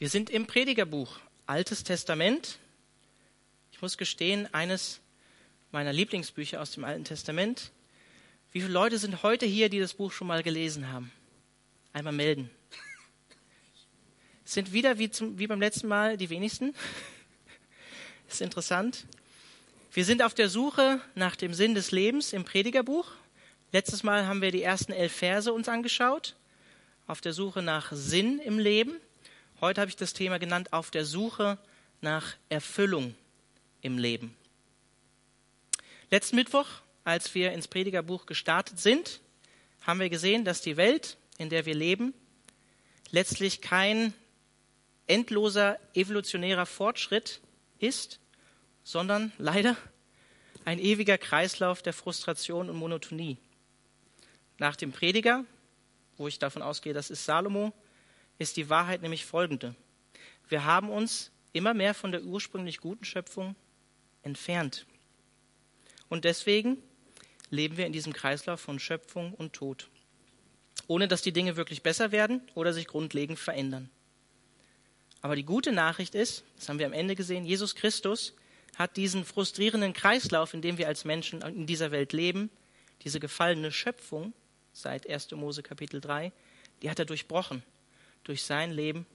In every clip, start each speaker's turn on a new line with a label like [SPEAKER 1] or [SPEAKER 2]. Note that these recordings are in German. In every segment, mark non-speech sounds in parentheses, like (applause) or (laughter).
[SPEAKER 1] Wir sind im Predigerbuch, Altes Testament. Ich muss gestehen, eines meiner Lieblingsbücher aus dem Alten Testament. Wie viele Leute sind heute hier, die das Buch schon mal gelesen haben? Einmal melden. Sind wieder wie, zum, wie beim letzten Mal die wenigsten. (laughs) Ist interessant. Wir sind auf der Suche nach dem Sinn des Lebens im Predigerbuch. Letztes Mal haben wir die ersten elf Verse uns angeschaut. Auf der Suche nach Sinn im Leben. Heute habe ich das Thema genannt, auf der Suche nach Erfüllung im Leben. Letzten Mittwoch, als wir ins Predigerbuch gestartet sind, haben wir gesehen, dass die Welt, in der wir leben, letztlich kein endloser evolutionärer Fortschritt ist, sondern leider ein ewiger Kreislauf der Frustration und Monotonie. Nach dem Prediger, wo ich davon ausgehe, das ist Salomo, ist die Wahrheit nämlich folgende. Wir haben uns immer mehr von der ursprünglich guten Schöpfung entfernt. Und deswegen leben wir in diesem Kreislauf von Schöpfung und Tod, ohne dass die Dinge wirklich besser werden oder sich grundlegend verändern. Aber die gute Nachricht ist, das haben wir am Ende gesehen, Jesus Christus hat diesen frustrierenden Kreislauf, in dem wir als Menschen in dieser Welt leben, diese gefallene Schöpfung seit 1. Mose Kapitel 3, die hat er durchbrochen durch sein Leben,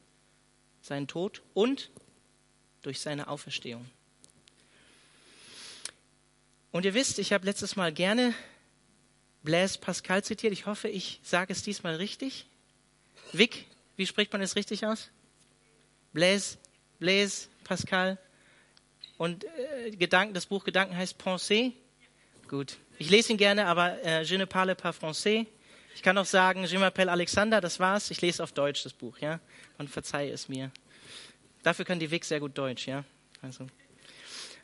[SPEAKER 1] seinen Tod und durch seine Auferstehung. Und ihr wisst, ich habe letztes Mal gerne Blaise Pascal zitiert. Ich hoffe, ich sage es diesmal richtig. Vic, wie spricht man es richtig aus? Blaise, Blaise Pascal. Und äh, Gedanken, das Buch Gedanken heißt Pensée. Gut. Ich lese ihn gerne, aber äh, je ne parle pas français. Ich kann auch sagen, je m'appelle Alexander, das war's. Ich lese auf Deutsch das Buch, ja. Man verzeihe es mir. Dafür können die Weg sehr gut Deutsch, ja. Also.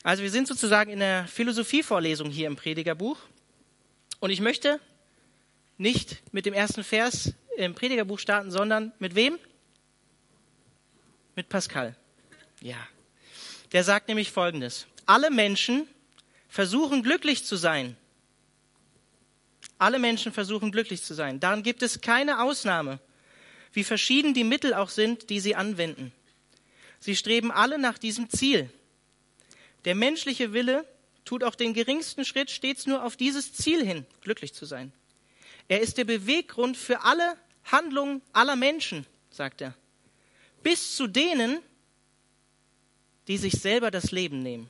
[SPEAKER 1] Also wir sind sozusagen in der Philosophievorlesung hier im Predigerbuch. Und ich möchte nicht mit dem ersten Vers im Predigerbuch starten, sondern mit wem? Mit Pascal. Ja. Der sagt nämlich Folgendes. Alle Menschen versuchen glücklich zu sein. Alle Menschen versuchen glücklich zu sein. Daran gibt es keine Ausnahme, wie verschieden die Mittel auch sind, die sie anwenden. Sie streben alle nach diesem Ziel. Der menschliche Wille tut auch den geringsten Schritt stets nur auf dieses Ziel hin, glücklich zu sein. Er ist der Beweggrund für alle Handlungen aller Menschen, sagt er. Bis zu denen, die sich selber das Leben nehmen.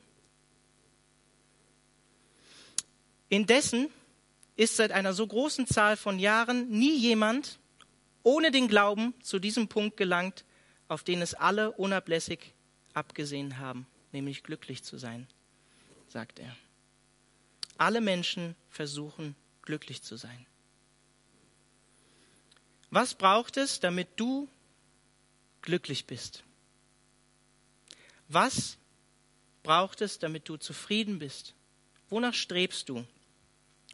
[SPEAKER 1] Indessen ist seit einer so großen Zahl von Jahren nie jemand ohne den Glauben zu diesem Punkt gelangt, auf den es alle unablässig abgesehen haben nämlich glücklich zu sein, sagt er. Alle Menschen versuchen glücklich zu sein. Was braucht es, damit du glücklich bist? Was braucht es, damit du zufrieden bist? Wonach strebst du,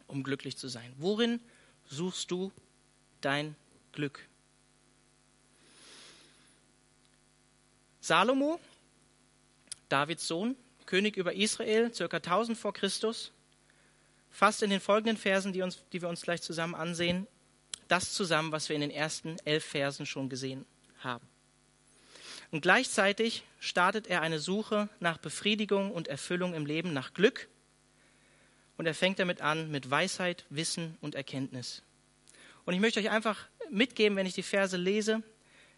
[SPEAKER 1] um glücklich zu sein? Worin suchst du dein Glück? Salomo Davids Sohn, König über Israel, circa 1000 vor Christus, fasst in den folgenden Versen, die, uns, die wir uns gleich zusammen ansehen, das zusammen, was wir in den ersten elf Versen schon gesehen haben. Und gleichzeitig startet er eine Suche nach Befriedigung und Erfüllung im Leben, nach Glück. Und er fängt damit an mit Weisheit, Wissen und Erkenntnis. Und ich möchte euch einfach mitgeben, wenn ich die Verse lese,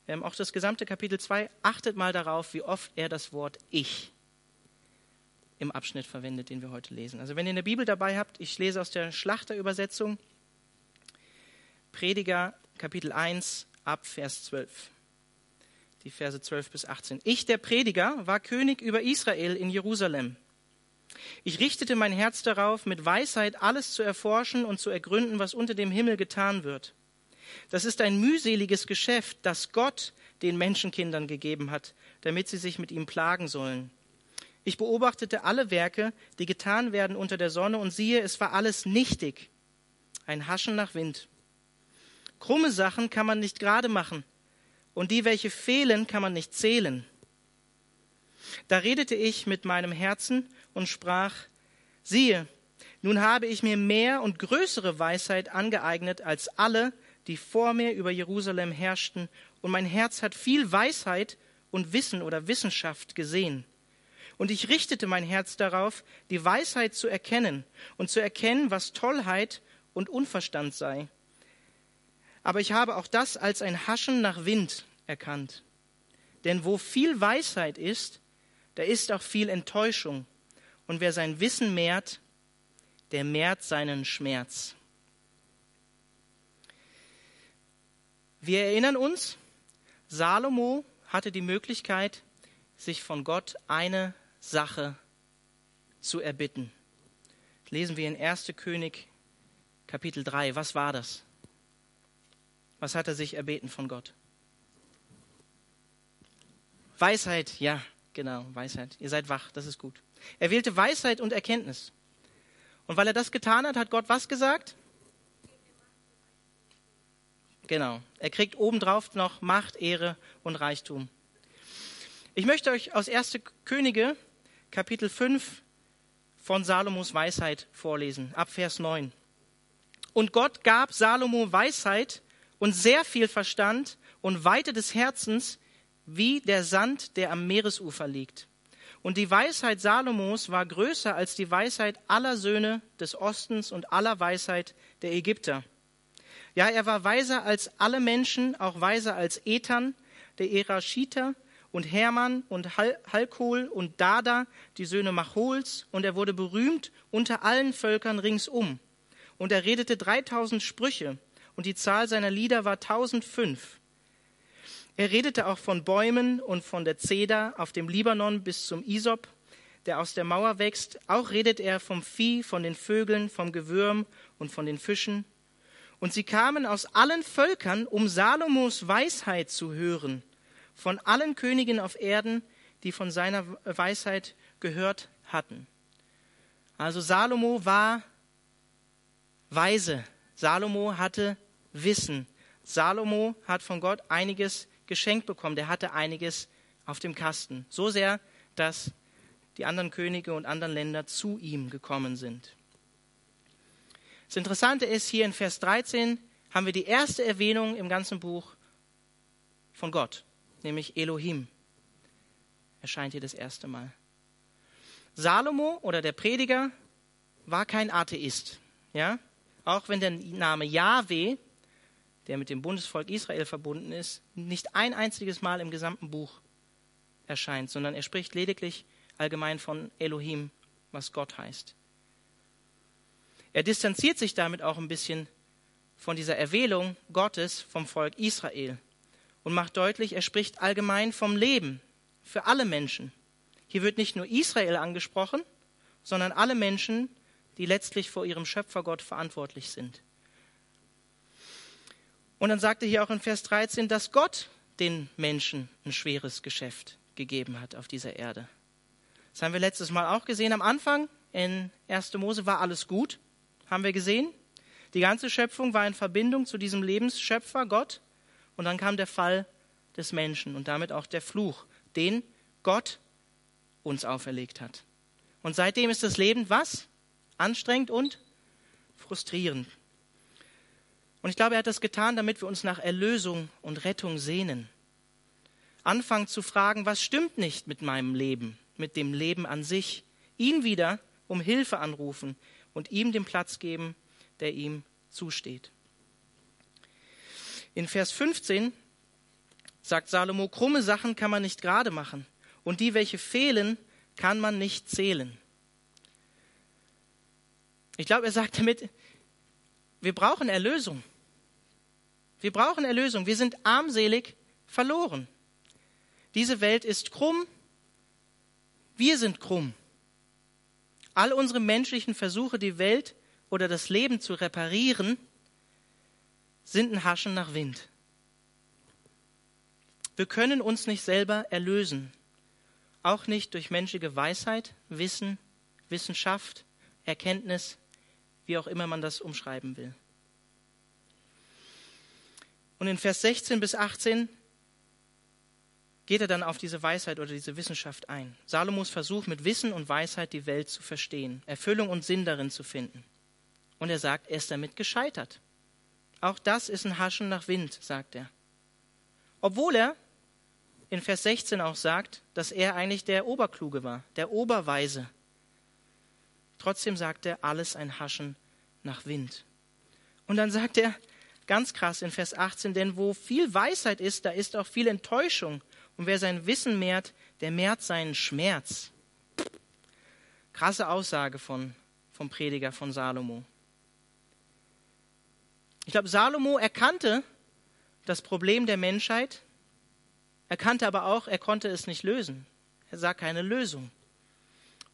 [SPEAKER 1] ähm, auch das gesamte Kapitel 2, achtet mal darauf, wie oft er das Wort Ich im Abschnitt verwendet, den wir heute lesen. Also wenn ihr eine Bibel dabei habt, ich lese aus der Schlachterübersetzung, Prediger Kapitel 1 ab Vers 12. Die Verse 12 bis 18. Ich, der Prediger, war König über Israel in Jerusalem. Ich richtete mein Herz darauf, mit Weisheit alles zu erforschen und zu ergründen, was unter dem Himmel getan wird. Das ist ein mühseliges Geschäft, das Gott den Menschenkindern gegeben hat, damit sie sich mit ihm plagen sollen. Ich beobachtete alle Werke, die getan werden unter der Sonne, und siehe, es war alles nichtig, ein Haschen nach Wind. Krumme Sachen kann man nicht gerade machen, und die, welche fehlen, kann man nicht zählen. Da redete ich mit meinem Herzen und sprach, siehe, nun habe ich mir mehr und größere Weisheit angeeignet als alle, die vor mir über Jerusalem herrschten, und mein Herz hat viel Weisheit und Wissen oder Wissenschaft gesehen. Und ich richtete mein Herz darauf, die Weisheit zu erkennen und zu erkennen, was Tollheit und Unverstand sei. Aber ich habe auch das als ein Haschen nach Wind erkannt. Denn wo viel Weisheit ist, da ist auch viel Enttäuschung. Und wer sein Wissen mehrt, der mehrt seinen Schmerz. Wir erinnern uns, Salomo hatte die Möglichkeit, sich von Gott eine Sache zu erbitten. lesen wir in 1. König Kapitel 3. Was war das? Was hat er sich erbeten von Gott? Weisheit, ja, genau, Weisheit. Ihr seid wach, das ist gut. Er wählte Weisheit und Erkenntnis. Und weil er das getan hat, hat Gott was gesagt? Genau. Er kriegt obendrauf noch Macht, Ehre und Reichtum. Ich möchte euch aus 1. Könige, Kapitel 5 von Salomos Weisheit vorlesen, ab Vers 9. Und Gott gab Salomo Weisheit und sehr viel Verstand und Weite des Herzens, wie der Sand, der am Meeresufer liegt. Und die Weisheit Salomos war größer als die Weisheit aller Söhne des Ostens und aller Weisheit der Ägypter. Ja, er war weiser als alle Menschen, auch weiser als Ethan, der Erashiter, und Hermann und Hal Halkol und Dada, die Söhne Machols, und er wurde berühmt unter allen Völkern ringsum. Und er redete dreitausend Sprüche, und die Zahl seiner Lieder war tausendfünf. Er redete auch von Bäumen und von der Zeder auf dem Libanon bis zum Isop, der aus der Mauer wächst. Auch redet er vom Vieh, von den Vögeln, vom Gewürm und von den Fischen. Und sie kamen aus allen Völkern, um Salomos Weisheit zu hören, von allen Königen auf Erden, die von seiner Weisheit gehört hatten. Also Salomo war weise. Salomo hatte Wissen. Salomo hat von Gott einiges geschenkt bekommen. Der hatte einiges auf dem Kasten. So sehr, dass die anderen Könige und anderen Länder zu ihm gekommen sind. Das Interessante ist, hier in Vers 13 haben wir die erste Erwähnung im ganzen Buch von Gott, nämlich Elohim. Erscheint hier das erste Mal. Salomo oder der Prediger war kein Atheist. Ja? Auch wenn der Name Yahweh, der mit dem Bundesvolk Israel verbunden ist, nicht ein einziges Mal im gesamten Buch erscheint, sondern er spricht lediglich allgemein von Elohim, was Gott heißt. Er distanziert sich damit auch ein bisschen von dieser Erwählung Gottes vom Volk Israel und macht deutlich, er spricht allgemein vom Leben für alle Menschen. Hier wird nicht nur Israel angesprochen, sondern alle Menschen, die letztlich vor ihrem Schöpfergott verantwortlich sind. Und dann sagt er hier auch in Vers 13, dass Gott den Menschen ein schweres Geschäft gegeben hat auf dieser Erde. Das haben wir letztes Mal auch gesehen. Am Anfang in 1. Mose war alles gut haben wir gesehen. Die ganze Schöpfung war in Verbindung zu diesem Lebensschöpfer Gott. Und dann kam der Fall des Menschen und damit auch der Fluch, den Gott uns auferlegt hat. Und seitdem ist das Leben was? Anstrengend und frustrierend. Und ich glaube, er hat das getan, damit wir uns nach Erlösung und Rettung sehnen. Anfangen zu fragen, was stimmt nicht mit meinem Leben, mit dem Leben an sich. Ihn wieder um Hilfe anrufen, und ihm den Platz geben, der ihm zusteht. In Vers 15 sagt Salomo, krumme Sachen kann man nicht gerade machen und die, welche fehlen, kann man nicht zählen. Ich glaube, er sagt damit, wir brauchen Erlösung. Wir brauchen Erlösung. Wir sind armselig verloren. Diese Welt ist krumm. Wir sind krumm. All unsere menschlichen Versuche, die Welt oder das Leben zu reparieren, sind ein Haschen nach Wind. Wir können uns nicht selber erlösen, auch nicht durch menschliche Weisheit, Wissen, Wissenschaft, Erkenntnis, wie auch immer man das umschreiben will. Und in Vers 16 bis 18 geht er dann auf diese Weisheit oder diese Wissenschaft ein. Salomos Versuch, mit Wissen und Weisheit die Welt zu verstehen, Erfüllung und Sinn darin zu finden. Und er sagt, er ist damit gescheitert. Auch das ist ein Haschen nach Wind, sagt er. Obwohl er in Vers 16 auch sagt, dass er eigentlich der Oberkluge war, der Oberweise. Trotzdem sagt er, alles ein Haschen nach Wind. Und dann sagt er, ganz krass in Vers 18, denn wo viel Weisheit ist, da ist auch viel Enttäuschung. Und wer sein Wissen mehrt, der mehrt seinen Schmerz. Krasse Aussage von, vom Prediger von Salomo. Ich glaube, Salomo erkannte das Problem der Menschheit, erkannte aber auch, er konnte es nicht lösen. Er sah keine Lösung.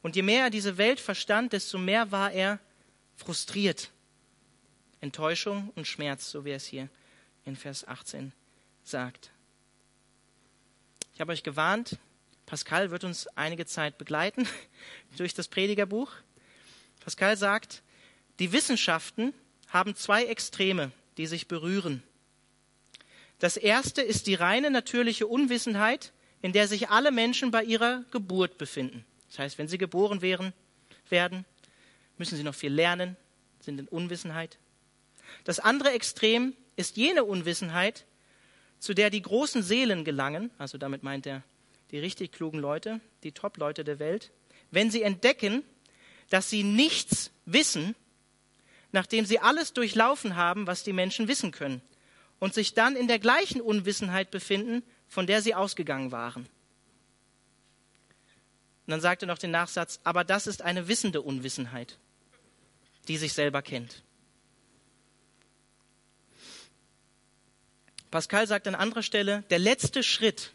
[SPEAKER 1] Und je mehr er diese Welt verstand, desto mehr war er frustriert. Enttäuschung und Schmerz, so wie es hier in Vers 18 sagt. Ich habe euch gewarnt, Pascal wird uns einige Zeit begleiten (laughs) durch das Predigerbuch. Pascal sagt, die Wissenschaften haben zwei Extreme, die sich berühren. Das erste ist die reine natürliche Unwissenheit, in der sich alle Menschen bei ihrer Geburt befinden. Das heißt, wenn sie geboren wären, werden, müssen sie noch viel lernen, sind in Unwissenheit. Das andere Extrem ist jene Unwissenheit, zu der die großen Seelen gelangen, also damit meint er die richtig klugen Leute, die Top-Leute der Welt, wenn sie entdecken, dass sie nichts wissen, nachdem sie alles durchlaufen haben, was die Menschen wissen können, und sich dann in der gleichen Unwissenheit befinden, von der sie ausgegangen waren. Und dann sagt er noch den Nachsatz, aber das ist eine wissende Unwissenheit, die sich selber kennt. Pascal sagt an anderer Stelle, der letzte Schritt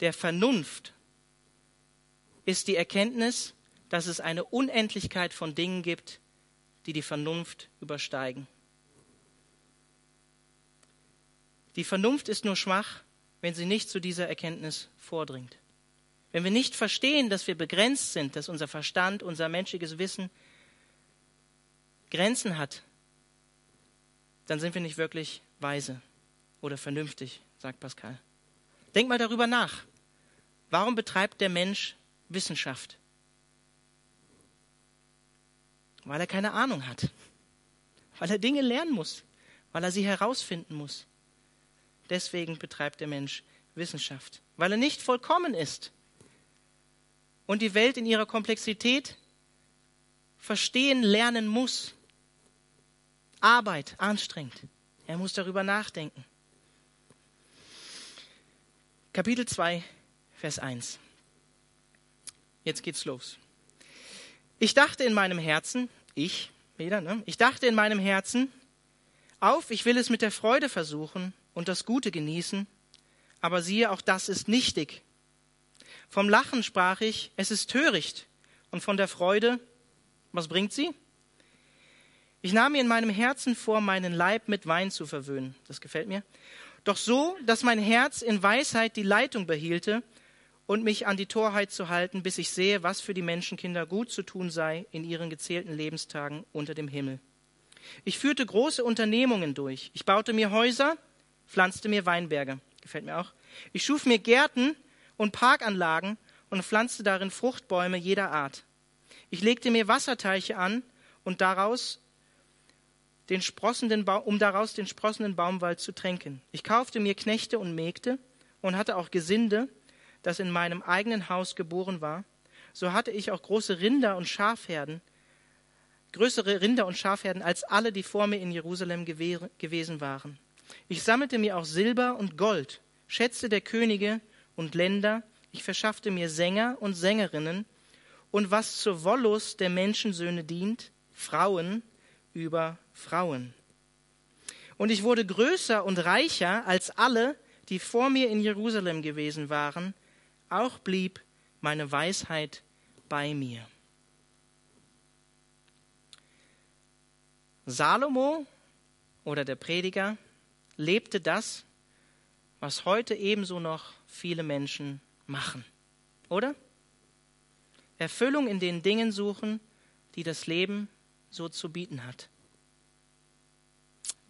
[SPEAKER 1] der Vernunft ist die Erkenntnis, dass es eine Unendlichkeit von Dingen gibt, die die Vernunft übersteigen. Die Vernunft ist nur schwach, wenn sie nicht zu dieser Erkenntnis vordringt. Wenn wir nicht verstehen, dass wir begrenzt sind, dass unser Verstand, unser menschliches Wissen Grenzen hat, dann sind wir nicht wirklich weise oder vernünftig, sagt Pascal. Denk mal darüber nach. Warum betreibt der Mensch Wissenschaft? Weil er keine Ahnung hat. Weil er Dinge lernen muss. Weil er sie herausfinden muss. Deswegen betreibt der Mensch Wissenschaft. Weil er nicht vollkommen ist. Und die Welt in ihrer Komplexität verstehen, lernen muss. Arbeit, anstrengend. Er muss darüber nachdenken. Kapitel 2, Vers 1. Jetzt geht's los. Ich dachte in meinem Herzen, ich wieder, ne? Ich dachte in meinem Herzen, auf, ich will es mit der Freude versuchen und das Gute genießen, aber siehe, auch das ist nichtig. Vom Lachen sprach ich, es ist töricht, und von der Freude, was bringt sie? Ich nahm mir in meinem Herzen vor, meinen Leib mit Wein zu verwöhnen. Das gefällt mir doch so, dass mein Herz in Weisheit die Leitung behielte und mich an die Torheit zu halten, bis ich sehe, was für die Menschenkinder gut zu tun sei in ihren gezählten Lebenstagen unter dem Himmel. Ich führte große Unternehmungen durch. Ich baute mir Häuser, pflanzte mir Weinberge. Gefällt mir auch. Ich schuf mir Gärten und Parkanlagen und pflanzte darin Fruchtbäume jeder Art. Ich legte mir Wasserteiche an und daraus den sprossenden um daraus den sprossenden Baumwald zu tränken. Ich kaufte mir Knechte und Mägde und hatte auch Gesinde, das in meinem eigenen Haus geboren war. So hatte ich auch große Rinder und Schafherden, größere Rinder und Schafherden als alle, die vor mir in Jerusalem gewesen waren. Ich sammelte mir auch Silber und Gold, Schätze der Könige und Länder. Ich verschaffte mir Sänger und Sängerinnen und was zur Wollust der Menschensöhne dient, Frauen über Frauen. Und ich wurde größer und reicher als alle, die vor mir in Jerusalem gewesen waren, auch blieb meine Weisheit bei mir. Salomo oder der Prediger lebte das, was heute ebenso noch viele Menschen machen, oder? Erfüllung in den Dingen suchen, die das Leben so zu bieten hat.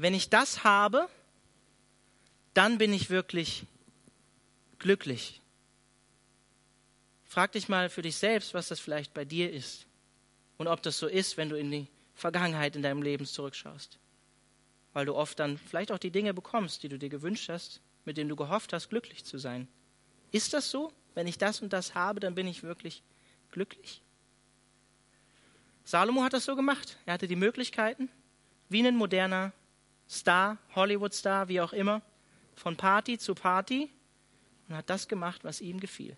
[SPEAKER 1] Wenn ich das habe, dann bin ich wirklich glücklich. Frag dich mal für dich selbst, was das vielleicht bei dir ist und ob das so ist, wenn du in die Vergangenheit in deinem Leben zurückschaust. Weil du oft dann vielleicht auch die Dinge bekommst, die du dir gewünscht hast, mit denen du gehofft hast, glücklich zu sein. Ist das so? Wenn ich das und das habe, dann bin ich wirklich glücklich? Salomo hat das so gemacht. Er hatte die Möglichkeiten, wie ein moderner Star, Hollywood-Star, wie auch immer, von Party zu Party und hat das gemacht, was ihm gefiel.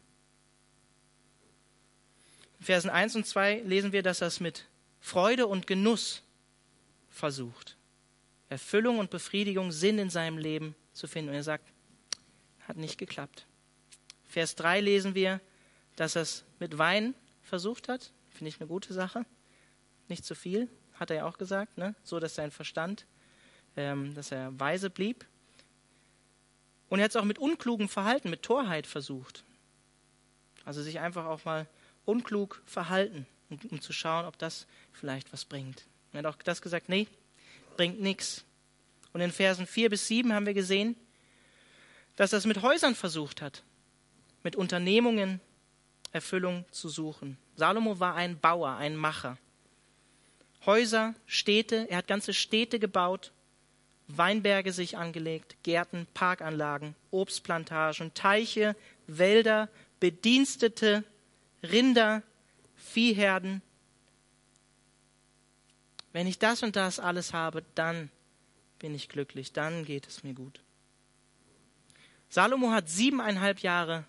[SPEAKER 1] In Versen 1 und 2 lesen wir, dass er es mit Freude und Genuss versucht. Erfüllung und Befriedigung, Sinn in seinem Leben zu finden. Und er sagt, hat nicht geklappt. Vers 3 lesen wir, dass er es mit Wein versucht hat. Finde ich eine gute Sache. Nicht zu viel, hat er ja auch gesagt, ne? so dass sein Verstand, ähm, dass er weise blieb. Und er hat es auch mit unklugem Verhalten, mit Torheit versucht. Also sich einfach auch mal unklug verhalten, um, um zu schauen, ob das vielleicht was bringt. Er hat auch das gesagt, nee, bringt nichts. Und in Versen 4 bis 7 haben wir gesehen, dass er es mit Häusern versucht hat, mit Unternehmungen Erfüllung zu suchen. Salomo war ein Bauer, ein Macher. Häuser, Städte, er hat ganze Städte gebaut, Weinberge sich angelegt, Gärten, Parkanlagen, Obstplantagen, Teiche, Wälder, Bedienstete, Rinder, Viehherden. Wenn ich das und das alles habe, dann bin ich glücklich, dann geht es mir gut. Salomo hat siebeneinhalb Jahre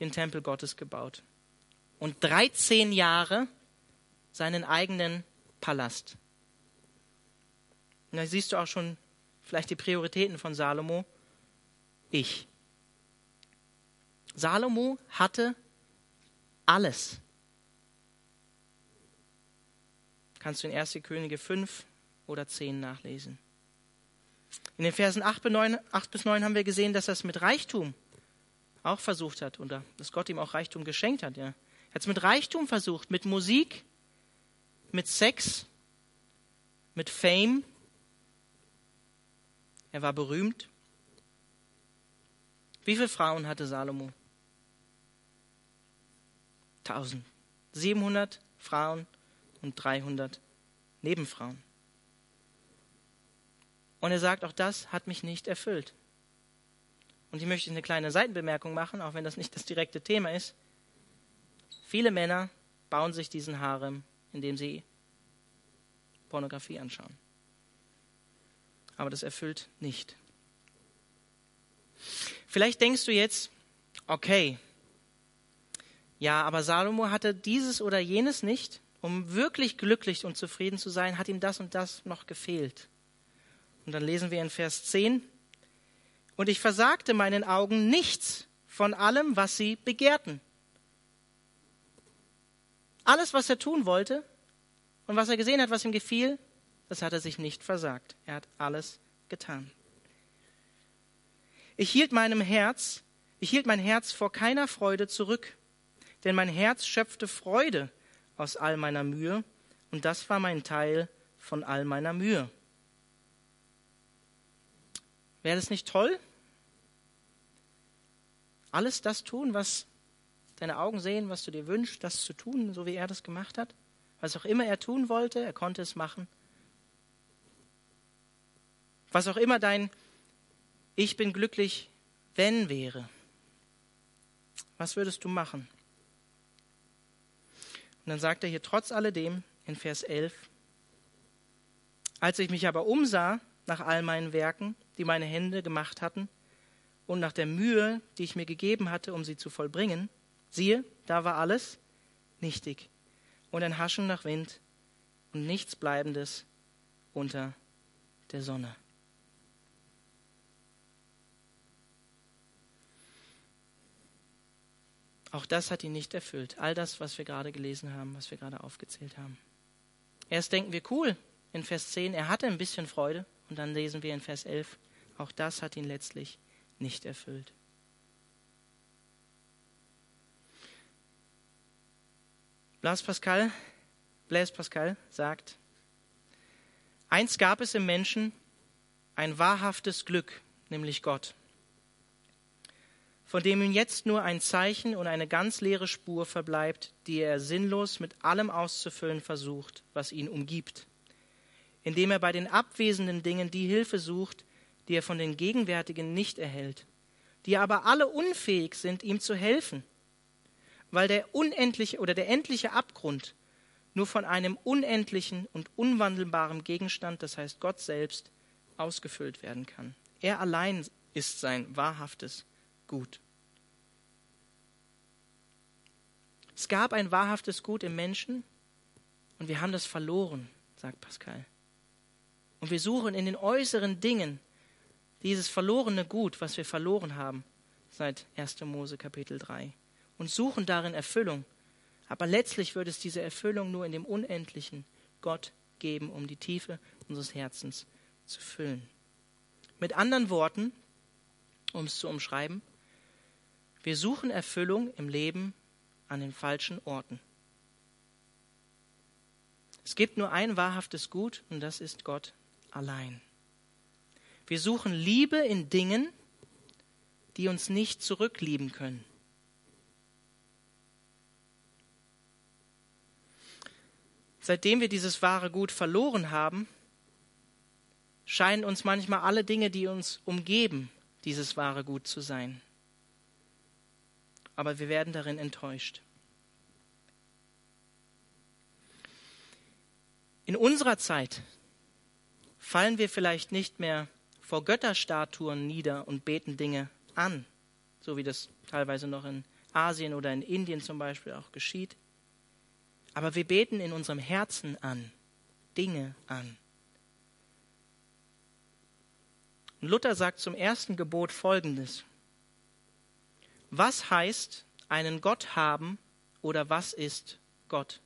[SPEAKER 1] den Tempel Gottes gebaut und 13 Jahre seinen eigenen Palast. Und da siehst du auch schon vielleicht die Prioritäten von Salomo. Ich. Salomo hatte alles. Kannst du in 1. Könige 5 oder 10 nachlesen. In den Versen 8 bis 9, haben wir gesehen, dass er es mit Reichtum auch versucht hat und dass Gott ihm auch Reichtum geschenkt hat. Ja. Er hat es mit Reichtum versucht, mit Musik, mit Sex, mit Fame. Er war berühmt. Wie viele Frauen hatte Salomo? Tausend. 700 Frauen und 300 Nebenfrauen. Und er sagt, auch das hat mich nicht erfüllt. Und ich möchte eine kleine Seitenbemerkung machen, auch wenn das nicht das direkte Thema ist. Viele Männer bauen sich diesen Harem, indem sie Pornografie anschauen. Aber das erfüllt nicht. Vielleicht denkst du jetzt, okay, ja, aber Salomo hatte dieses oder jenes nicht. Um wirklich glücklich und zufrieden zu sein, hat ihm das und das noch gefehlt. Und dann lesen wir in Vers 10, und ich versagte meinen Augen nichts von allem, was sie begehrten. Alles, was er tun wollte und was er gesehen hat, was ihm gefiel, das hat er sich nicht versagt. Er hat alles getan. Ich hielt meinem Herz, ich hielt mein Herz vor keiner Freude zurück, denn mein Herz schöpfte Freude aus all meiner Mühe und das war mein Teil von all meiner Mühe. Wäre das nicht toll? Alles das tun, was deine Augen sehen, was du dir wünschst, das zu tun, so wie er das gemacht hat? Was auch immer er tun wollte, er konnte es machen. Was auch immer dein Ich bin glücklich, wenn wäre. Was würdest du machen? Und dann sagt er hier trotz alledem in Vers 11, als ich mich aber umsah nach all meinen Werken, die meine Hände gemacht hatten, und nach der Mühe, die ich mir gegeben hatte, um sie zu vollbringen, siehe, da war alles nichtig und ein Haschen nach Wind und nichts Bleibendes unter der Sonne. Auch das hat ihn nicht erfüllt. All das, was wir gerade gelesen haben, was wir gerade aufgezählt haben. Erst denken wir, cool, in Vers 10, er hatte ein bisschen Freude. Und dann lesen wir in Vers 11, auch das hat ihn letztlich nicht erfüllt. Blaise Pascal, Blaise Pascal sagt, eins gab es im Menschen, ein wahrhaftes Glück, nämlich Gott, von dem ihm jetzt nur ein Zeichen und eine ganz leere Spur verbleibt, die er sinnlos mit allem auszufüllen versucht, was ihn umgibt indem er bei den abwesenden Dingen die Hilfe sucht, die er von den gegenwärtigen nicht erhält, die aber alle unfähig sind, ihm zu helfen, weil der unendliche oder der endliche Abgrund nur von einem unendlichen und unwandelbaren Gegenstand, das heißt Gott selbst, ausgefüllt werden kann. Er allein ist sein wahrhaftes Gut. Es gab ein wahrhaftes Gut im Menschen und wir haben das verloren, sagt Pascal. Und wir suchen in den äußeren Dingen dieses verlorene Gut, was wir verloren haben seit 1. Mose Kapitel 3 und suchen darin Erfüllung. Aber letztlich wird es diese Erfüllung nur in dem unendlichen Gott geben, um die Tiefe unseres Herzens zu füllen. Mit anderen Worten, um es zu umschreiben, wir suchen Erfüllung im Leben an den falschen Orten. Es gibt nur ein wahrhaftes Gut und das ist Gott allein. Wir suchen Liebe in Dingen, die uns nicht zurücklieben können. Seitdem wir dieses wahre Gut verloren haben, scheinen uns manchmal alle Dinge, die uns umgeben, dieses wahre Gut zu sein. Aber wir werden darin enttäuscht. In unserer Zeit fallen wir vielleicht nicht mehr vor Götterstatuen nieder und beten Dinge an, so wie das teilweise noch in Asien oder in Indien zum Beispiel auch geschieht. Aber wir beten in unserem Herzen an, Dinge an. Und Luther sagt zum ersten Gebot Folgendes. Was heißt einen Gott haben oder was ist Gott?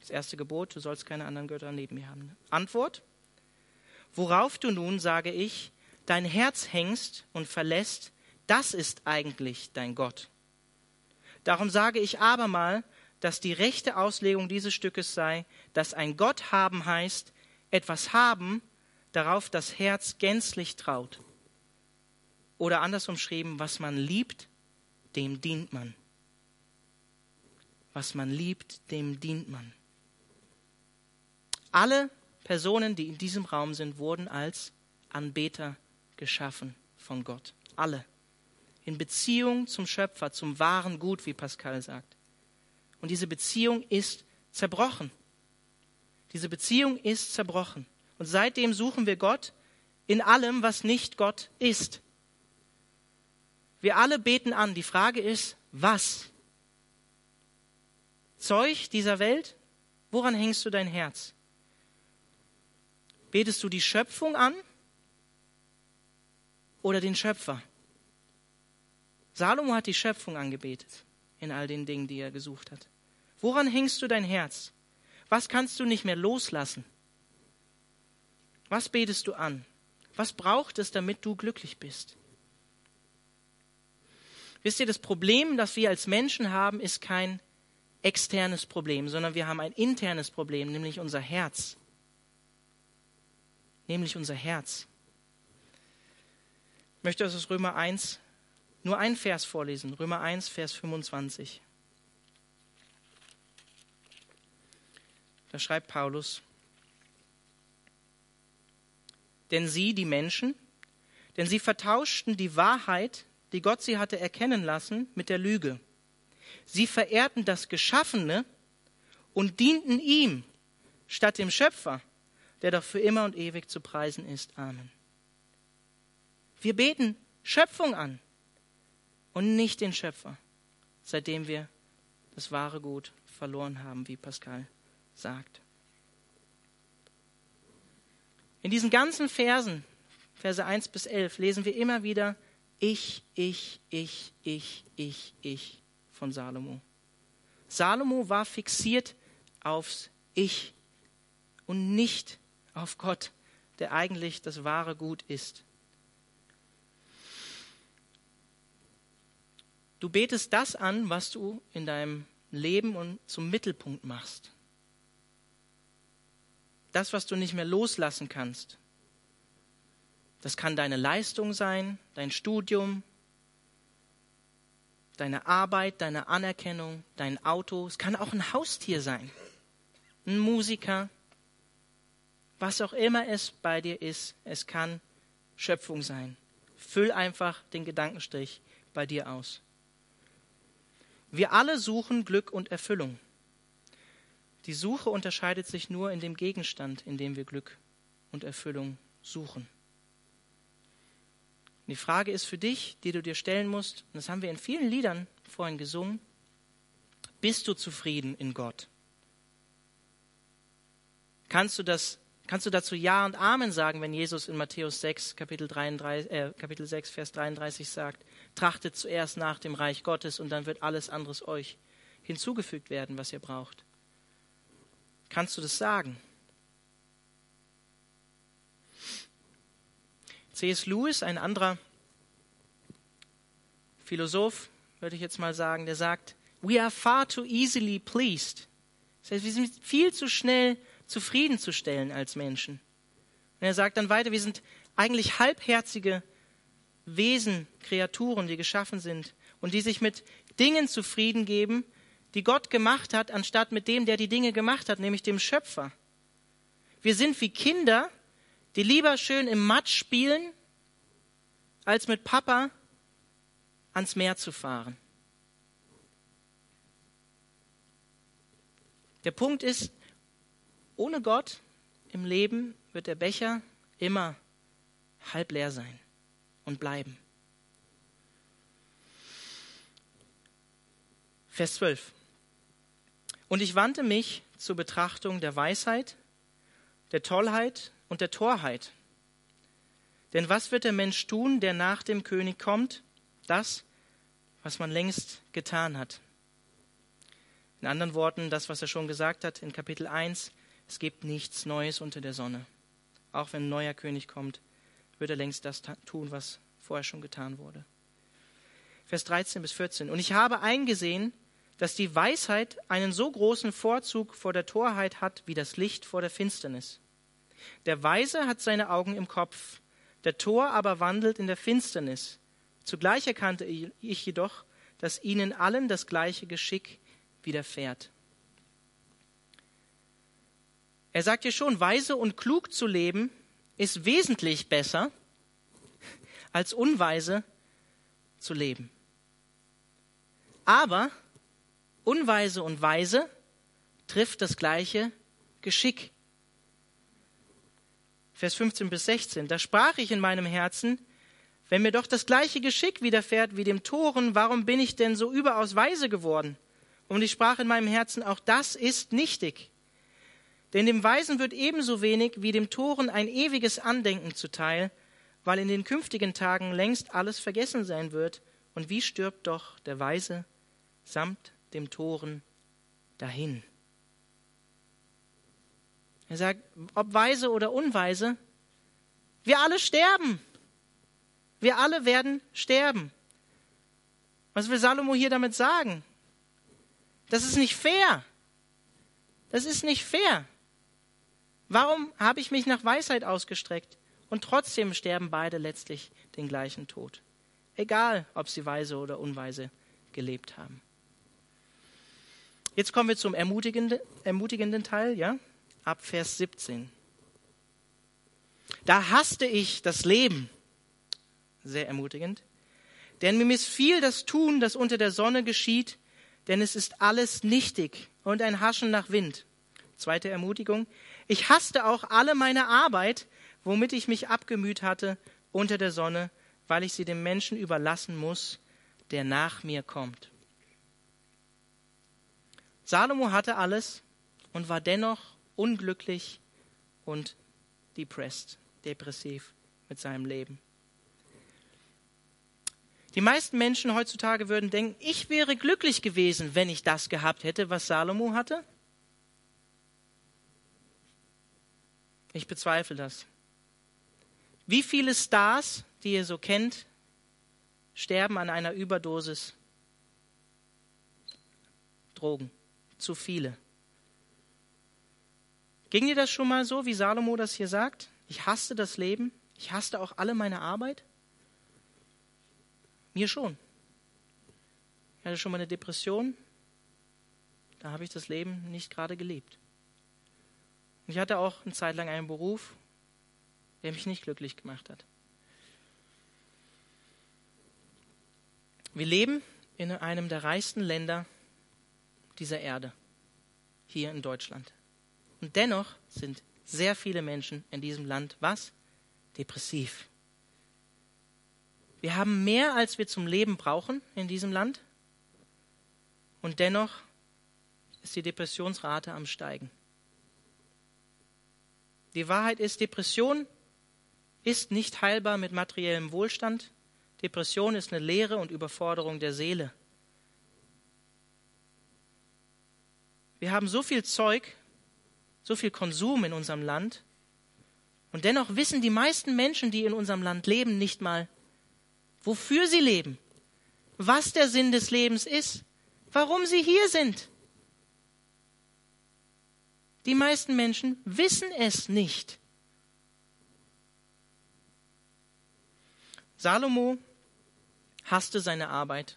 [SPEAKER 1] Das erste Gebot, du sollst keine anderen Götter neben mir haben. Antwort, worauf du nun, sage ich, dein Herz hängst und verlässt, das ist eigentlich dein Gott. Darum sage ich abermal, dass die rechte Auslegung dieses Stückes sei, dass ein Gott haben heißt, etwas haben, darauf das Herz gänzlich traut. Oder andersrum schrieben, was man liebt, dem dient man. Was man liebt, dem dient man. Alle Personen, die in diesem Raum sind, wurden als Anbeter geschaffen von Gott. Alle. In Beziehung zum Schöpfer, zum wahren Gut, wie Pascal sagt. Und diese Beziehung ist zerbrochen. Diese Beziehung ist zerbrochen. Und seitdem suchen wir Gott in allem, was nicht Gott ist. Wir alle beten an. Die Frage ist, was? Zeug dieser Welt? Woran hängst du dein Herz? Betest du die Schöpfung an oder den Schöpfer? Salomo hat die Schöpfung angebetet in all den Dingen, die er gesucht hat. Woran hängst du dein Herz? Was kannst du nicht mehr loslassen? Was betest du an? Was braucht es, damit du glücklich bist? Wisst ihr, das Problem, das wir als Menschen haben, ist kein externes Problem, sondern wir haben ein internes Problem, nämlich unser Herz. Nämlich unser Herz. Ich möchte aus Römer 1 nur einen Vers vorlesen. Römer 1, Vers 25. Da schreibt Paulus, denn sie, die Menschen, denn sie vertauschten die Wahrheit, die Gott sie hatte erkennen lassen, mit der Lüge. Sie verehrten das Geschaffene und dienten ihm statt dem Schöpfer, der doch für immer und ewig zu preisen ist. Amen. Wir beten Schöpfung an und nicht den Schöpfer, seitdem wir das wahre Gut verloren haben, wie Pascal sagt. In diesen ganzen Versen, Verse 1 bis 11, lesen wir immer wieder Ich, ich, ich, ich, ich, ich von Salomo. Salomo war fixiert aufs Ich und nicht auf Gott, der eigentlich das wahre Gut ist. Du betest das an, was du in deinem Leben und zum Mittelpunkt machst das, was du nicht mehr loslassen kannst. Das kann deine Leistung sein, dein Studium, deine Arbeit, deine Anerkennung, dein Auto. Es kann auch ein Haustier sein, ein Musiker, was auch immer es bei dir ist. Es kann Schöpfung sein Füll einfach den Gedankenstrich bei dir aus. Wir alle suchen Glück und Erfüllung. Die Suche unterscheidet sich nur in dem Gegenstand, in dem wir Glück und Erfüllung suchen. Die Frage ist für dich, die du dir stellen musst, und das haben wir in vielen Liedern vorhin gesungen, bist du zufrieden in Gott? Kannst du, das, kannst du dazu Ja und Amen sagen, wenn Jesus in Matthäus 6, Kapitel, 33, äh, Kapitel 6, Vers 33 sagt, trachtet zuerst nach dem Reich Gottes und dann wird alles anderes euch hinzugefügt werden, was ihr braucht. Kannst du das sagen? C.S. Lewis, ein anderer Philosoph, würde ich jetzt mal sagen, der sagt, we are far too easily pleased. Das heißt, wir sind viel zu schnell zufriedenzustellen als Menschen. Und er sagt dann weiter, wir sind eigentlich halbherzige Wesen, Kreaturen, die geschaffen sind und die sich mit Dingen zufrieden geben, die Gott gemacht hat, anstatt mit dem, der die Dinge gemacht hat, nämlich dem Schöpfer. Wir sind wie Kinder, die lieber schön im Matsch spielen, als mit Papa ans Meer zu fahren. Der Punkt ist, ohne Gott im Leben wird der Becher immer halb leer sein und bleiben. Vers 12. Und ich wandte mich zur Betrachtung der Weisheit, der Tollheit und der Torheit. Denn was wird der Mensch tun, der nach dem König kommt? Das, was man längst getan hat. In anderen Worten, das, was er schon gesagt hat in Kapitel 1, es gibt nichts Neues unter der Sonne. Auch wenn ein neuer König kommt, wird er längst das tun, was vorher schon getan wurde. Vers 13 bis 14. Und ich habe eingesehen, dass die Weisheit einen so großen Vorzug vor der Torheit hat wie das Licht vor der Finsternis. Der Weise hat seine Augen im Kopf, der Tor aber wandelt in der Finsternis. Zugleich erkannte ich jedoch, dass ihnen allen das gleiche Geschick widerfährt. Er sagt hier schon, weise und klug zu leben ist wesentlich besser als unweise zu leben. Aber Unweise und Weise trifft das gleiche Geschick. Vers 15 bis 16. Da sprach ich in meinem Herzen, wenn mir doch das gleiche Geschick widerfährt wie dem Toren, warum bin ich denn so überaus weise geworden? Und ich sprach in meinem Herzen, auch das ist nichtig. Denn dem Weisen wird ebenso wenig wie dem Toren ein ewiges Andenken zuteil, weil in den künftigen Tagen längst alles vergessen sein wird. Und wie stirbt doch der Weise samt dem Toren dahin. Er sagt, ob weise oder unweise, wir alle sterben. Wir alle werden sterben. Was will Salomo hier damit sagen? Das ist nicht fair. Das ist nicht fair. Warum habe ich mich nach Weisheit ausgestreckt und trotzdem sterben beide letztlich den gleichen Tod? Egal, ob sie weise oder unweise gelebt haben. Jetzt kommen wir zum ermutigenden, ermutigenden Teil, ja? Ab Vers 17. Da hasste ich das Leben. Sehr ermutigend. Denn mir missfiel das Tun, das unter der Sonne geschieht, denn es ist alles nichtig und ein Haschen nach Wind. Zweite Ermutigung. Ich hasste auch alle meine Arbeit, womit ich mich abgemüht hatte unter der Sonne, weil ich sie dem Menschen überlassen muss, der nach mir kommt. Salomo hatte alles und war dennoch unglücklich und depressed, depressiv mit seinem Leben. Die meisten Menschen heutzutage würden denken, ich wäre glücklich gewesen, wenn ich das gehabt hätte, was Salomo hatte. Ich bezweifle das. Wie viele Stars, die ihr so kennt, sterben an einer Überdosis Drogen? zu viele. Ging dir das schon mal so, wie Salomo das hier sagt? Ich hasste das Leben, ich hasste auch alle meine Arbeit? Mir schon. Ich hatte schon mal eine Depression, da habe ich das Leben nicht gerade gelebt. Und ich hatte auch eine Zeit lang einen Beruf, der mich nicht glücklich gemacht hat. Wir leben in einem der reichsten Länder dieser Erde, hier in Deutschland. Und dennoch sind sehr viele Menschen in diesem Land was? Depressiv. Wir haben mehr, als wir zum Leben brauchen in diesem Land. Und dennoch ist die Depressionsrate am Steigen. Die Wahrheit ist, Depression ist nicht heilbar mit materiellem Wohlstand. Depression ist eine Leere und Überforderung der Seele. Wir haben so viel Zeug, so viel Konsum in unserem Land. Und dennoch wissen die meisten Menschen, die in unserem Land leben, nicht mal, wofür sie leben, was der Sinn des Lebens ist, warum sie hier sind. Die meisten Menschen wissen es nicht. Salomo hasste seine Arbeit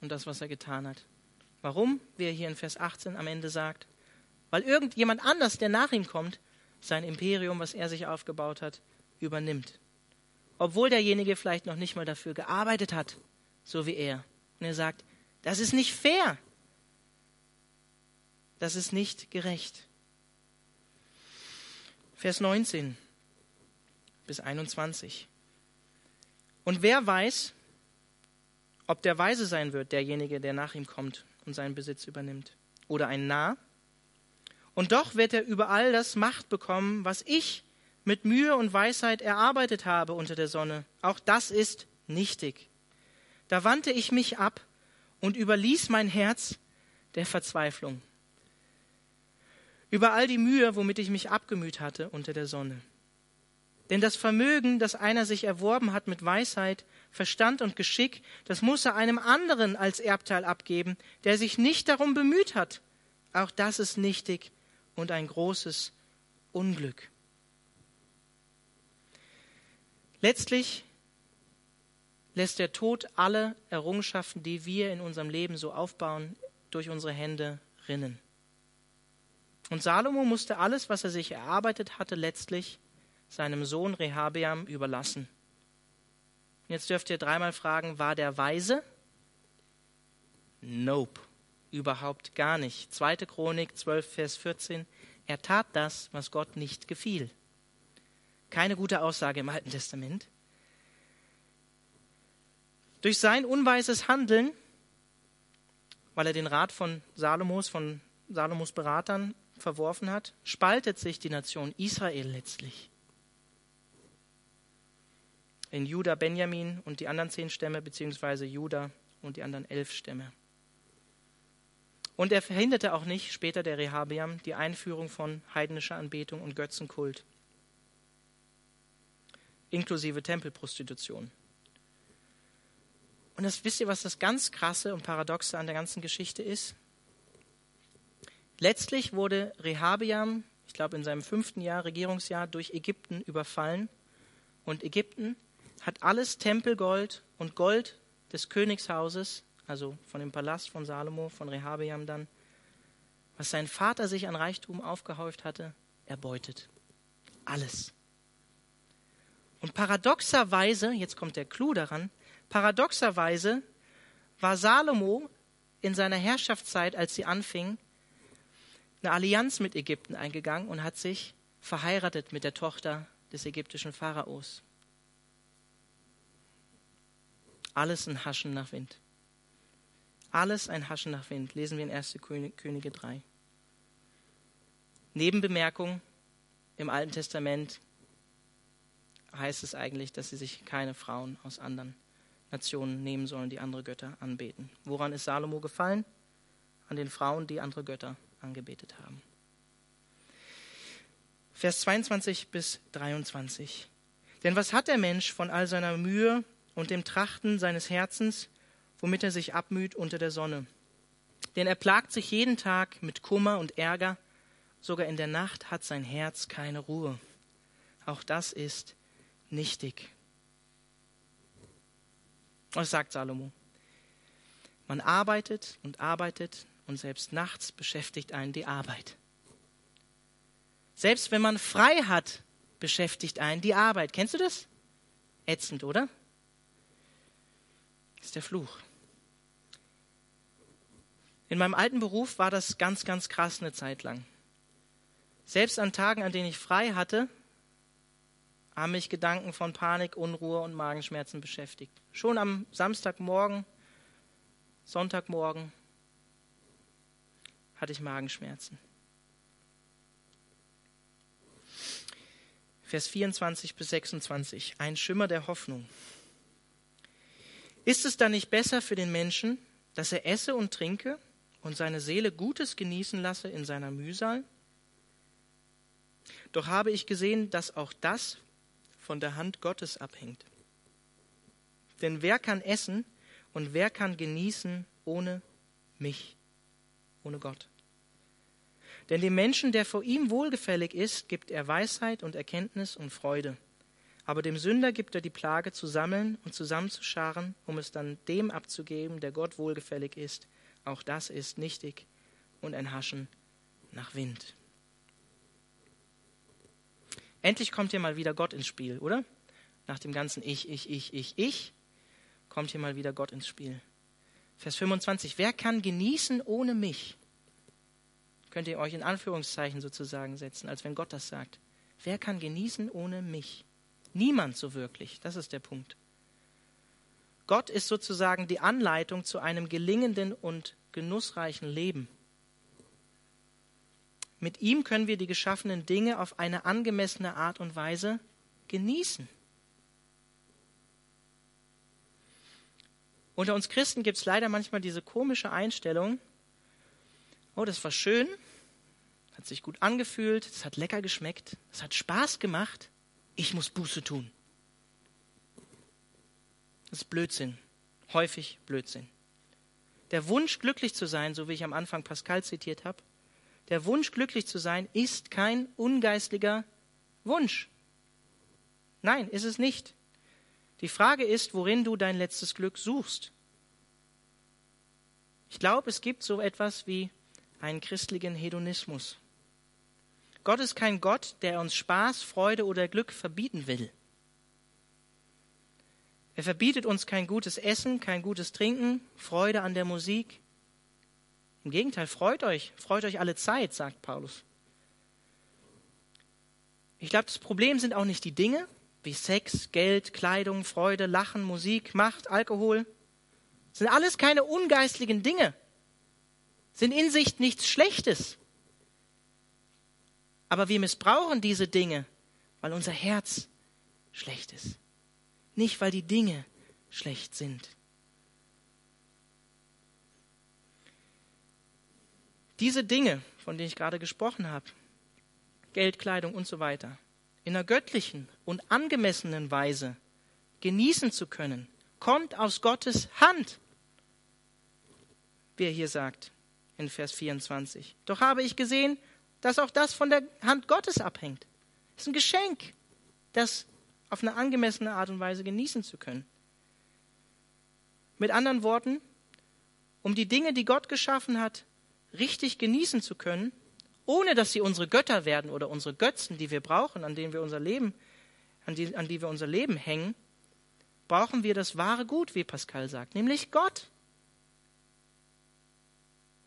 [SPEAKER 1] und das, was er getan hat. Warum? Wie er hier in Vers 18 am Ende sagt. Weil irgendjemand anders, der nach ihm kommt, sein Imperium, was er sich aufgebaut hat, übernimmt. Obwohl derjenige vielleicht noch nicht mal dafür gearbeitet hat, so wie er. Und er sagt, das ist nicht fair. Das ist nicht gerecht. Vers 19 bis 21. Und wer weiß, ob der Weise sein wird, derjenige, der nach ihm kommt und seinen Besitz übernimmt, oder ein Narr. Und doch wird er über all das Macht bekommen, was ich mit Mühe und Weisheit erarbeitet habe unter der Sonne. Auch das ist nichtig. Da wandte ich mich ab und überließ mein Herz der Verzweiflung über all die Mühe, womit ich mich abgemüht hatte unter der Sonne. Denn das Vermögen, das einer sich erworben hat mit Weisheit, Verstand und Geschick, das muss er einem anderen als Erbteil abgeben, der sich nicht darum bemüht hat. Auch das ist nichtig und ein großes Unglück. Letztlich lässt der Tod alle Errungenschaften, die wir in unserem Leben so aufbauen, durch unsere Hände rinnen. Und Salomo musste alles, was er sich erarbeitet hatte, letztlich seinem Sohn Rehabeam überlassen. Jetzt dürft ihr dreimal fragen, war der weise? Nope, überhaupt gar nicht. Zweite Chronik 12, Vers 14. Er tat das, was Gott nicht gefiel. Keine gute Aussage im Alten Testament. Durch sein unweises Handeln, weil er den Rat von Salomos, von Salomos Beratern verworfen hat, spaltet sich die Nation Israel letztlich. In Juda, Benjamin und die anderen zehn Stämme, beziehungsweise Juda und die anderen elf Stämme. Und er verhinderte auch nicht, später der Rehabiam, die Einführung von heidnischer Anbetung und Götzenkult, inklusive Tempelprostitution. Und das wisst ihr, was das ganz krasse und paradoxe an der ganzen Geschichte ist? Letztlich wurde Rehabiam, ich glaube in seinem fünften Jahr, Regierungsjahr, durch Ägypten überfallen. Und Ägypten hat alles Tempelgold und Gold des Königshauses, also von dem Palast von Salomo, von Rehabiam dann, was sein Vater sich an Reichtum aufgehäuft hatte, erbeutet. Alles. Und paradoxerweise, jetzt kommt der Clou daran, paradoxerweise war Salomo in seiner Herrschaftszeit, als sie anfing, eine Allianz mit Ägypten eingegangen und hat sich verheiratet mit der Tochter des ägyptischen Pharaos. Alles ein Haschen nach Wind. Alles ein Haschen nach Wind. Lesen wir in 1. Könige 3. Nebenbemerkung, im Alten Testament heißt es eigentlich, dass sie sich keine Frauen aus anderen Nationen nehmen sollen, die andere Götter anbeten. Woran ist Salomo gefallen? An den Frauen, die andere Götter angebetet haben. Vers 22 bis 23. Denn was hat der Mensch von all seiner Mühe und dem Trachten seines Herzens, womit er sich abmüht unter der Sonne? Denn er plagt sich jeden Tag mit Kummer und Ärger, sogar in der Nacht hat sein Herz keine Ruhe. Auch das ist nichtig. Was sagt Salomo? Man arbeitet und arbeitet und selbst nachts beschäftigt einen die Arbeit. Selbst wenn man frei hat, beschäftigt einen die Arbeit. Kennst du das? Ätzend, oder? Das ist der Fluch. In meinem alten Beruf war das ganz, ganz krass eine Zeit lang. Selbst an Tagen, an denen ich frei hatte, haben mich Gedanken von Panik, Unruhe und Magenschmerzen beschäftigt. Schon am Samstagmorgen, Sonntagmorgen hatte ich Magenschmerzen. Vers 24 bis 26, ein Schimmer der Hoffnung. Ist es dann nicht besser für den Menschen, dass er esse und trinke und seine Seele Gutes genießen lasse in seiner Mühsal? Doch habe ich gesehen, dass auch das von der Hand Gottes abhängt. Denn wer kann essen und wer kann genießen ohne mich, ohne Gott? Denn dem Menschen, der vor ihm wohlgefällig ist, gibt er Weisheit und Erkenntnis und Freude. Aber dem Sünder gibt er die Plage zu sammeln und zusammenzuscharen, um es dann dem abzugeben, der Gott wohlgefällig ist. Auch das ist nichtig und ein Haschen nach Wind. Endlich kommt hier mal wieder Gott ins Spiel, oder? Nach dem ganzen Ich, Ich, Ich, Ich, Ich kommt hier mal wieder Gott ins Spiel. Vers 25. Wer kann genießen ohne mich? Könnt ihr euch in Anführungszeichen sozusagen setzen, als wenn Gott das sagt. Wer kann genießen ohne mich? Niemand so wirklich. Das ist der Punkt. Gott ist sozusagen die Anleitung zu einem gelingenden und genussreichen Leben. Mit ihm können wir die geschaffenen Dinge auf eine angemessene Art und Weise genießen. Unter uns Christen gibt es leider manchmal diese komische Einstellung, oh, das war schön, hat sich gut angefühlt, es hat lecker geschmeckt, es hat Spaß gemacht, ich muss Buße tun. Das ist Blödsinn, häufig Blödsinn. Der Wunsch, glücklich zu sein, so wie ich am Anfang Pascal zitiert habe, der Wunsch, glücklich zu sein, ist kein ungeistlicher Wunsch. Nein, ist es nicht. Die Frage ist, worin du dein letztes Glück suchst. Ich glaube, es gibt so etwas wie einen christlichen Hedonismus. Gott ist kein Gott, der uns Spaß, Freude oder Glück verbieten will. Er verbietet uns kein gutes Essen, kein gutes Trinken, Freude an der Musik, im Gegenteil, freut euch, freut euch alle Zeit, sagt Paulus. Ich glaube, das Problem sind auch nicht die Dinge wie Sex, Geld, Kleidung, Freude, Lachen, Musik, Macht, Alkohol. Das sind alles keine ungeistlichen Dinge, sind in sich nichts Schlechtes. Aber wir missbrauchen diese Dinge, weil unser Herz schlecht ist, nicht weil die Dinge schlecht sind. Diese Dinge, von denen ich gerade gesprochen habe, Geld, Kleidung und so weiter, in einer göttlichen und angemessenen Weise genießen zu können, kommt aus Gottes Hand, wie er hier sagt in Vers 24. Doch habe ich gesehen, dass auch das von der Hand Gottes abhängt. Es ist ein Geschenk, das auf eine angemessene Art und Weise genießen zu können. Mit anderen Worten, um die Dinge, die Gott geschaffen hat, richtig genießen zu können, ohne dass sie unsere Götter werden oder unsere Götzen, die wir brauchen, an denen wir unser Leben, an die, an die wir unser Leben hängen, brauchen wir das wahre Gut, wie Pascal sagt, nämlich Gott.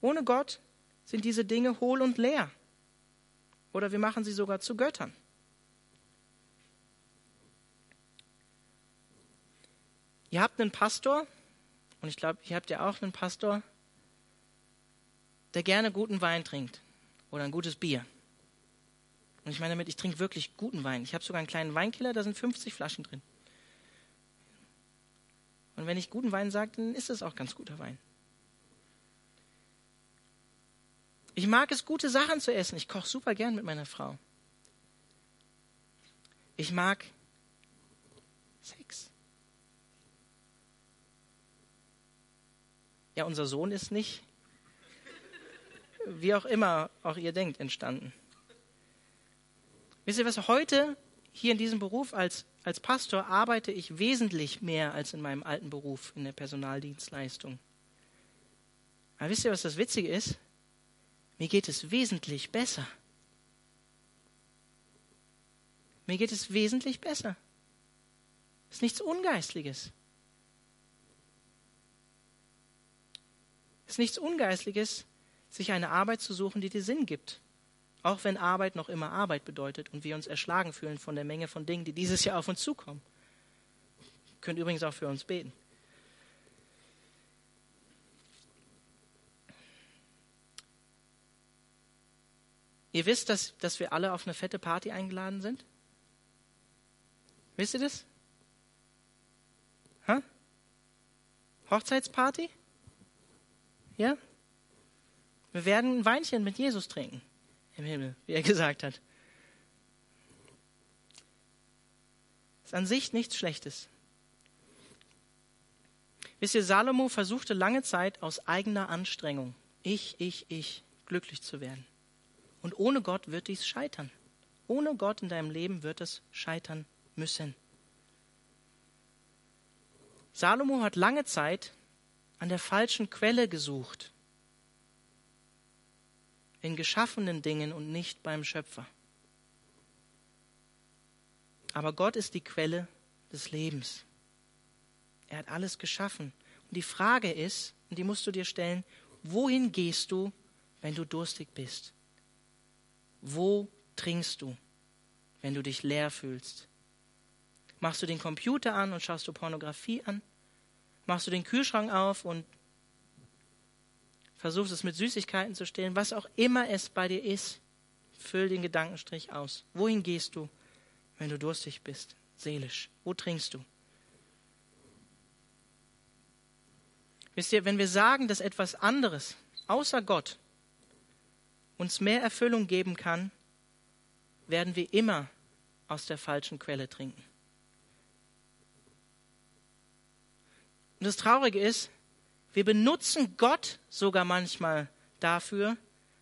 [SPEAKER 1] Ohne Gott sind diese Dinge hohl und leer. Oder wir machen sie sogar zu Göttern. Ihr habt einen Pastor, und ich glaube, ihr habt ja auch einen Pastor, der gerne guten Wein trinkt oder ein gutes Bier. Und ich meine damit, ich trinke wirklich guten Wein. Ich habe sogar einen kleinen Weinkeller, da sind 50 Flaschen drin. Und wenn ich guten Wein sage, dann ist es auch ganz guter Wein. Ich mag es, gute Sachen zu essen. Ich koche super gern mit meiner Frau. Ich mag Sex. Ja, unser Sohn ist nicht wie auch immer auch ihr denkt, entstanden. Wisst ihr was, heute hier in diesem Beruf als, als Pastor arbeite ich wesentlich mehr als in meinem alten Beruf in der Personaldienstleistung. Aber wisst ihr, was das Witzige ist? Mir geht es wesentlich besser. Mir geht es wesentlich besser. Es ist nichts Ungeistliches. Ist nichts Ungeistliches, sich eine Arbeit zu suchen, die dir Sinn gibt. Auch wenn Arbeit noch immer Arbeit bedeutet und wir uns erschlagen fühlen von der Menge von Dingen, die dieses Jahr auf uns zukommen. Ihr könnt übrigens auch für uns beten. Ihr wisst, dass, dass wir alle auf eine fette Party eingeladen sind? Wisst ihr das? Ha? Hochzeitsparty? Ja? Wir werden ein Weinchen mit Jesus trinken im Himmel, wie er gesagt hat. Ist an sich nichts Schlechtes. Wisst ihr, Salomo versuchte lange Zeit aus eigener Anstrengung, ich, ich, ich, glücklich zu werden. Und ohne Gott wird dies scheitern. Ohne Gott in deinem Leben wird es scheitern müssen. Salomo hat lange Zeit an der falschen Quelle gesucht. In geschaffenen Dingen und nicht beim Schöpfer. Aber Gott ist die Quelle des Lebens. Er hat alles geschaffen. Und die Frage ist, und die musst du dir stellen, wohin gehst du, wenn du durstig bist? Wo trinkst du, wenn du dich leer fühlst? Machst du den Computer an und schaust du Pornografie an? Machst du den Kühlschrank auf und versuchst es mit Süßigkeiten zu stillen? Was auch immer es bei dir ist, füll den Gedankenstrich aus. Wohin gehst du, wenn du durstig bist, seelisch? Wo trinkst du? Wisst ihr, wenn wir sagen, dass etwas anderes außer Gott uns mehr Erfüllung geben kann, werden wir immer aus der falschen Quelle trinken. Und das Traurige ist, wir benutzen Gott sogar manchmal dafür,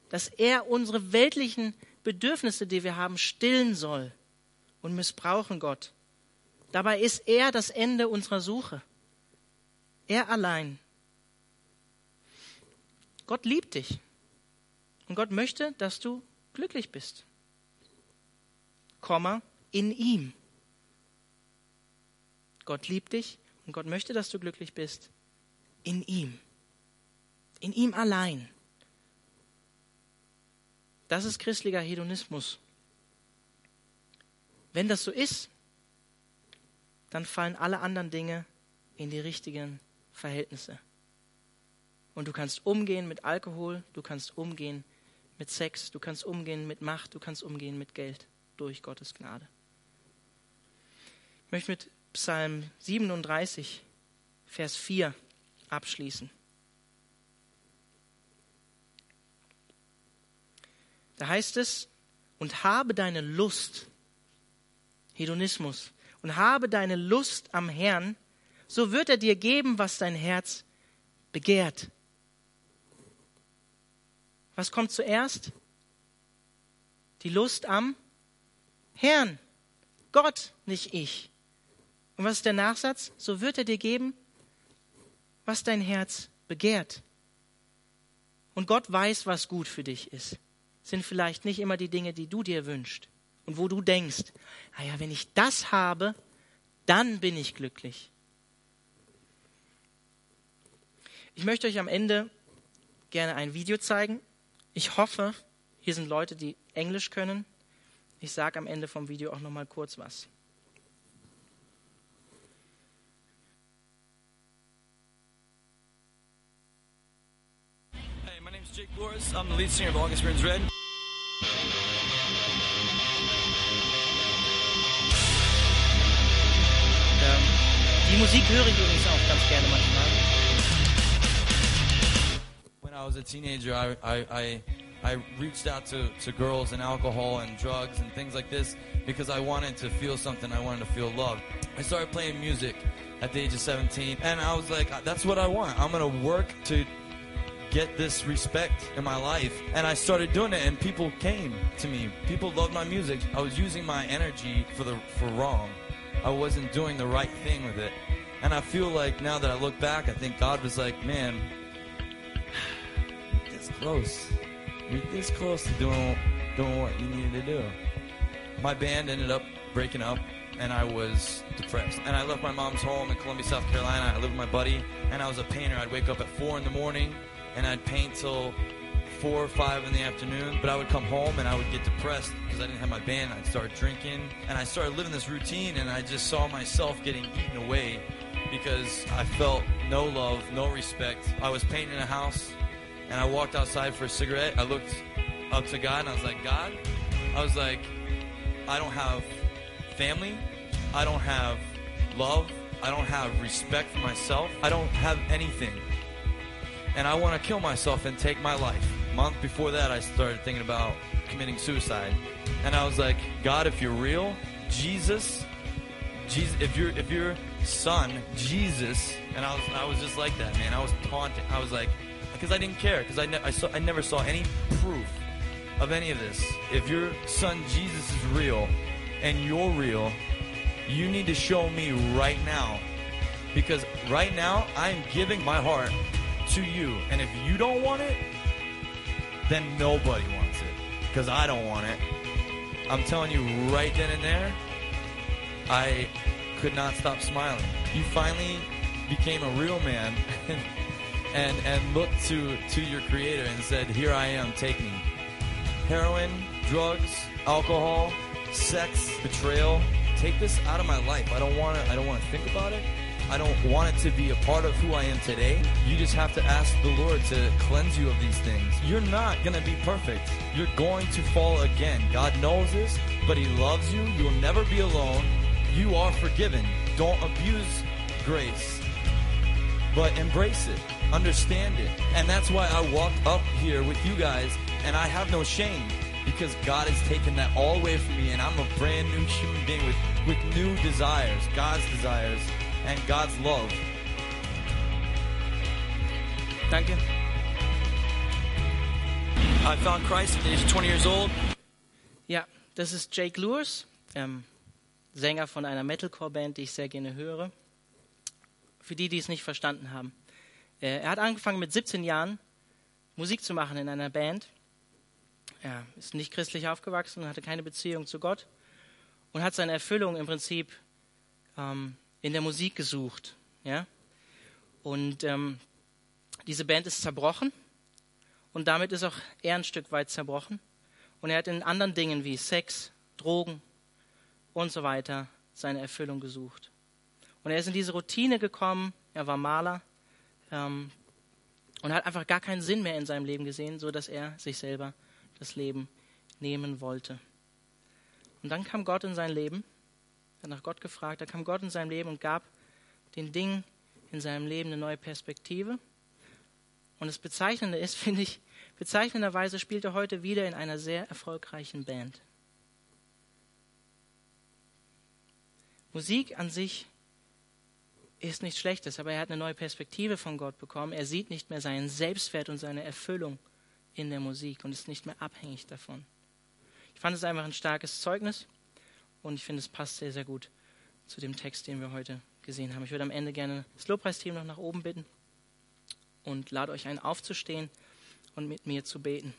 [SPEAKER 1] dass er unsere weltlichen Bedürfnisse, die wir haben, stillen soll und missbrauchen Gott. Dabei ist er das Ende unserer Suche. Er allein. Gott liebt dich. Und Gott möchte, dass du glücklich bist. Komma, in ihm. Gott liebt dich und Gott möchte, dass du glücklich bist. In ihm. In ihm allein. Das ist christlicher Hedonismus. Wenn das so ist, dann fallen alle anderen Dinge in die richtigen Verhältnisse. Und du kannst umgehen mit Alkohol, du kannst umgehen mit Sex, du kannst umgehen mit Macht, du kannst umgehen mit Geld durch Gottes Gnade. Ich möchte mit Psalm 37, Vers 4 abschließen. Da heißt es, und habe deine Lust, Hedonismus, und habe deine Lust am Herrn, so wird er dir geben, was dein Herz begehrt. Was kommt zuerst? Die Lust am Herrn. Gott, nicht ich. Und was ist der Nachsatz? So wird er dir geben, was dein Herz begehrt. Und Gott weiß, was gut für dich ist. Sind vielleicht nicht immer die Dinge, die du dir wünschst und wo du denkst, naja, ah wenn ich das habe, dann bin ich glücklich. Ich möchte euch am Ende gerne ein Video zeigen, ich hoffe, hier sind Leute, die Englisch können. Ich sage am Ende vom Video auch noch mal kurz was.
[SPEAKER 2] Is Jake Boris. I'm the lead singer of August Burns Red.
[SPEAKER 1] Die Musik höre ich übrigens auch ganz gerne manchmal.
[SPEAKER 2] When I was a teenager, I, I, I, I reached out to, to girls and alcohol and drugs and things like this because I wanted to feel something. I wanted to feel love. I started playing music at the age of 17, and I was like, that's what I want. I'm going to work to get this respect in my life. And I started doing it, and people came to me. People loved my music. I was using my energy for the for wrong. I wasn't doing the right thing with it. And I feel like now that I look back, I think God was like, man, it's close. You're this close to doing doing what you needed to do. My band ended up breaking up, and I was depressed. And I left my mom's home in Columbia, South Carolina. I lived with my buddy, and I was a painter. I'd wake up at four in the morning, and I'd paint till four or five in the afternoon. But I would come home and I would get depressed because I didn't have my band. I'd start drinking, and I started living this routine, and I just saw myself getting eaten away because I felt no love, no respect. I was painting a house, and I walked outside for a cigarette. I looked up to God, and I was like, God, I was like, I don't have family. I don't have love. I don't have respect for myself. I don't have anything. And I want to kill myself and take my life. Month before that, I started thinking about committing suicide. And I was like, God, if you're real, Jesus, Jesus, if you're if your son, Jesus, and I was I was just like that, man. I was taunting. I was like, because I didn't care, because I, ne- I saw I never saw any proof of any of this. If your son Jesus is real, and you're real, you need to show me right now. Because right now, I'm giving my heart to you. And if you don't want it, then nobody wants it. Because I don't want it. I'm telling you right then and there, I could not stop smiling. You finally became a real man (laughs) and, and looked to, to your creator and said, Here I am, take me. Heroin, drugs, alcohol, sex, betrayal. Take this out of my life. I don't want to. I don't want to think about it. I don't want it to be a part of who I am today. You just have to ask the Lord to cleanse you of these things. You're not going to be perfect. You're going to fall again. God knows this, but He loves you. You'll never be alone. You are forgiven. Don't abuse grace, but embrace it. Understand it. And that's why I walked up here with you guys, and I have no shame because God has taken that all away from me, and I'm a brand new human being with, with new desires, God's desires, and God's love.
[SPEAKER 1] Danke.
[SPEAKER 3] I found Christ at the age of 20 years old.
[SPEAKER 1] Ja, das ist Jake Lewis, ähm, Sänger von einer Metalcore-Band, die ich sehr gerne höre. Für die, die es nicht verstanden haben. Äh, er hat angefangen mit 17 Jahren Musik zu machen in einer Band. Er ist nicht christlich aufgewachsen, hatte keine Beziehung zu Gott und hat seine Erfüllung im Prinzip ähm, in der Musik gesucht. Ja? Und ähm, diese Band ist zerbrochen und damit ist auch er ein Stück weit zerbrochen. Und er hat in anderen Dingen wie Sex, Drogen und so weiter seine Erfüllung gesucht. Und er ist in diese Routine gekommen, er war Maler ähm, und hat einfach gar keinen Sinn mehr in seinem Leben gesehen, so dass er sich selber das Leben nehmen wollte. Und dann kam Gott in sein Leben, hat nach Gott gefragt, da kam Gott in sein Leben und gab den Dingen in seinem Leben eine neue Perspektive. Und das Bezeichnende ist, (laughs) finde ich, bezeichnenderweise spielt er heute wieder in einer sehr erfolgreichen Band. Musik an sich ist nichts Schlechtes, aber er hat eine neue Perspektive von Gott bekommen. Er sieht nicht mehr seinen Selbstwert und seine Erfüllung in der Musik und ist nicht mehr abhängig davon. Ich fand es einfach ein starkes Zeugnis und ich finde, es passt sehr, sehr gut zu dem Text, den wir heute gesehen haben. Ich würde am Ende gerne das Lobpreisteam noch nach oben bitten und lade euch ein, aufzustehen und mit mir zu beten.